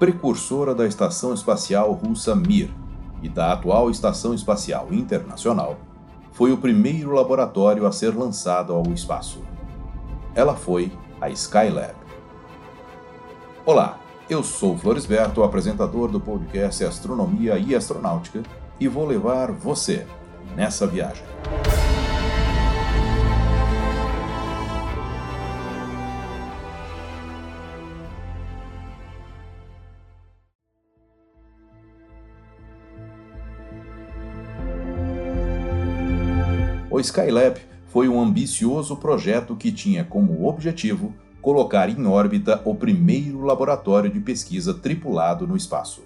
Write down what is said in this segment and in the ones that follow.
precursora da Estação Espacial Russa Mir e da atual Estação Espacial Internacional, foi o primeiro laboratório a ser lançado ao espaço. Ela foi a Skylab. Olá, eu sou Floresberto, apresentador do podcast Astronomia e Astronáutica, e vou levar você nessa viagem. O Skylab foi um ambicioso projeto que tinha como objetivo colocar em órbita o primeiro laboratório de pesquisa tripulado no espaço.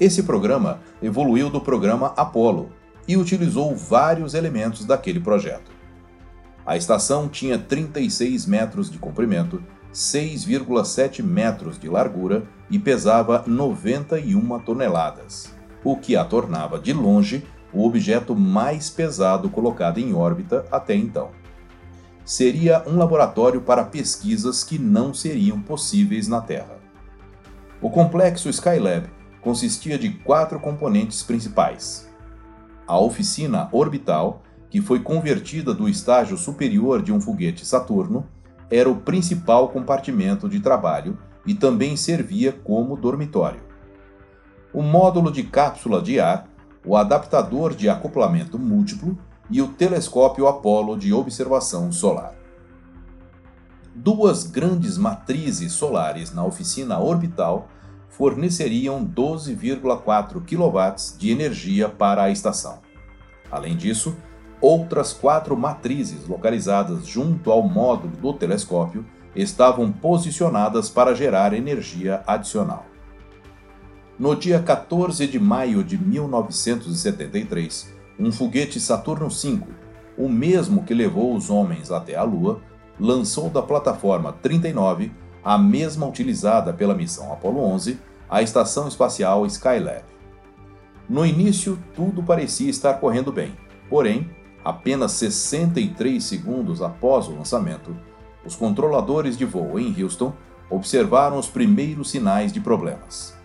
Esse programa evoluiu do programa Apollo e utilizou vários elementos daquele projeto. A estação tinha 36 metros de comprimento, 6,7 metros de largura e pesava 91 toneladas, o que a tornava de longe o objeto mais pesado colocado em órbita até então. Seria um laboratório para pesquisas que não seriam possíveis na Terra. O complexo Skylab consistia de quatro componentes principais: a oficina orbital, que foi convertida do estágio superior de um foguete Saturno, era o principal compartimento de trabalho e também servia como dormitório. O módulo de cápsula de ar o adaptador de acoplamento múltiplo e o telescópio Apollo de observação solar. Duas grandes matrizes solares na oficina orbital forneceriam 12,4 kW de energia para a estação. Além disso, outras quatro matrizes localizadas junto ao módulo do telescópio estavam posicionadas para gerar energia adicional. No dia 14 de maio de 1973, um foguete Saturno V, o mesmo que levou os homens até a Lua, lançou da plataforma 39, a mesma utilizada pela missão Apollo 11, a estação espacial Skylab. No início, tudo parecia estar correndo bem, porém, apenas 63 segundos após o lançamento, os controladores de voo em Houston observaram os primeiros sinais de problemas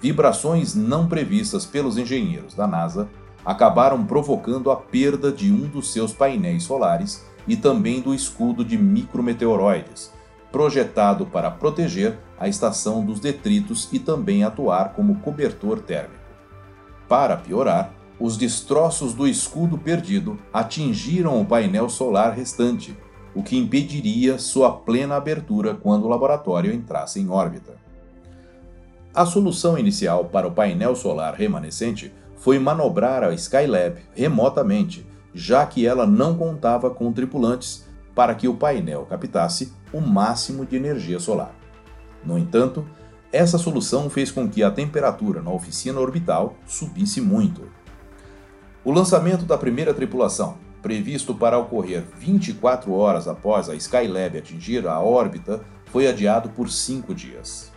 vibrações não previstas pelos engenheiros da NASA acabaram provocando a perda de um dos seus painéis solares e também do escudo de micrometeoroides, projetado para proteger a estação dos detritos e também atuar como cobertor térmico. Para piorar, os destroços do escudo perdido atingiram o painel solar restante, o que impediria sua plena abertura quando o laboratório entrasse em órbita. A solução inicial para o painel solar remanescente foi manobrar a Skylab remotamente, já que ela não contava com tripulantes para que o painel captasse o máximo de energia solar. No entanto, essa solução fez com que a temperatura na oficina orbital subisse muito. O lançamento da primeira tripulação, previsto para ocorrer 24 horas após a Skylab atingir a órbita, foi adiado por cinco dias.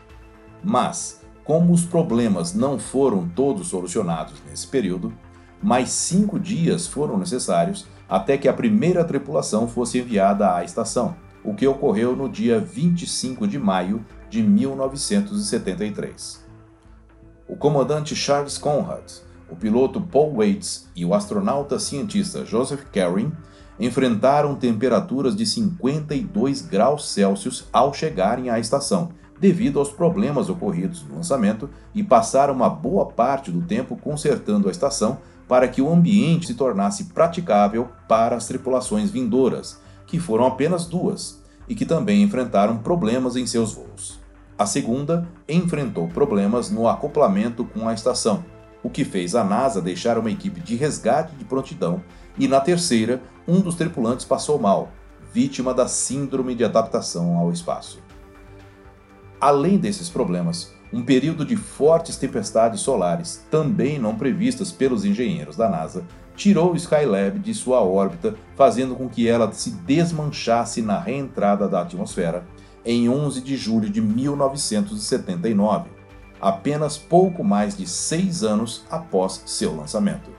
Mas, como os problemas não foram todos solucionados nesse período, mais cinco dias foram necessários até que a primeira tripulação fosse enviada à estação, o que ocorreu no dia 25 de maio de 1973. O comandante Charles Conrad, o piloto Paul Waits e o astronauta cientista Joseph Carin enfrentaram temperaturas de 52 graus Celsius ao chegarem à estação devido aos problemas ocorridos no lançamento e passaram uma boa parte do tempo consertando a estação para que o ambiente se tornasse praticável para as tripulações vindouras, que foram apenas duas, e que também enfrentaram problemas em seus voos. A segunda enfrentou problemas no acoplamento com a estação, o que fez a NASA deixar uma equipe de resgate de prontidão, e na terceira, um dos tripulantes passou mal, vítima da síndrome de adaptação ao espaço. Além desses problemas, um período de fortes tempestades solares, também não previstas pelos engenheiros da NASA, tirou o Skylab de sua órbita, fazendo com que ela se desmanchasse na reentrada da atmosfera em 11 de julho de 1979, apenas pouco mais de seis anos após seu lançamento.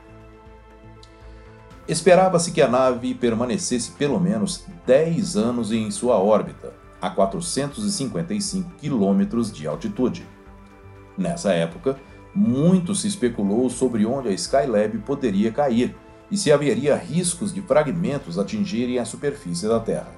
Esperava-se que a nave permanecesse pelo menos 10 anos em sua órbita, a 455 quilômetros de altitude. Nessa época, muito se especulou sobre onde a Skylab poderia cair e se haveria riscos de fragmentos atingirem a superfície da Terra.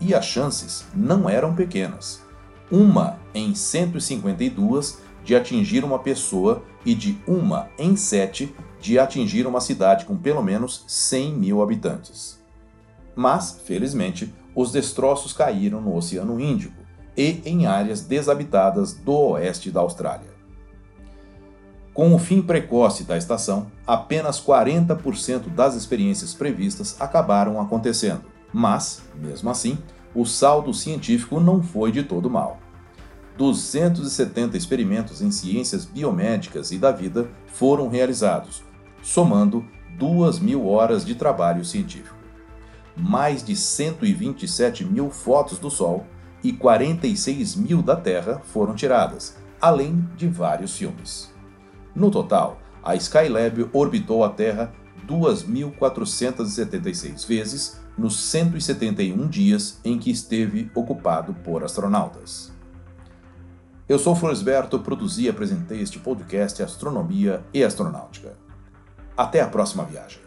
E as chances não eram pequenas. Uma em 152 de atingir uma pessoa e de uma em sete de atingir uma cidade com pelo menos 100 mil habitantes. Mas, felizmente, os destroços caíram no Oceano Índico e em áreas desabitadas do oeste da Austrália. Com o fim precoce da estação, apenas 40% das experiências previstas acabaram acontecendo, mas, mesmo assim, o saldo científico não foi de todo mal. 270 experimentos em ciências biomédicas e da vida foram realizados, somando 2 mil horas de trabalho científico. Mais de 127 mil fotos do Sol e 46 mil da Terra foram tiradas, além de vários filmes. No total, a Skylab orbitou a Terra 2.476 vezes nos 171 dias em que esteve ocupado por astronautas. Eu sou Floresberto, produzi e apresentei este podcast Astronomia e Astronáutica. Até a próxima viagem.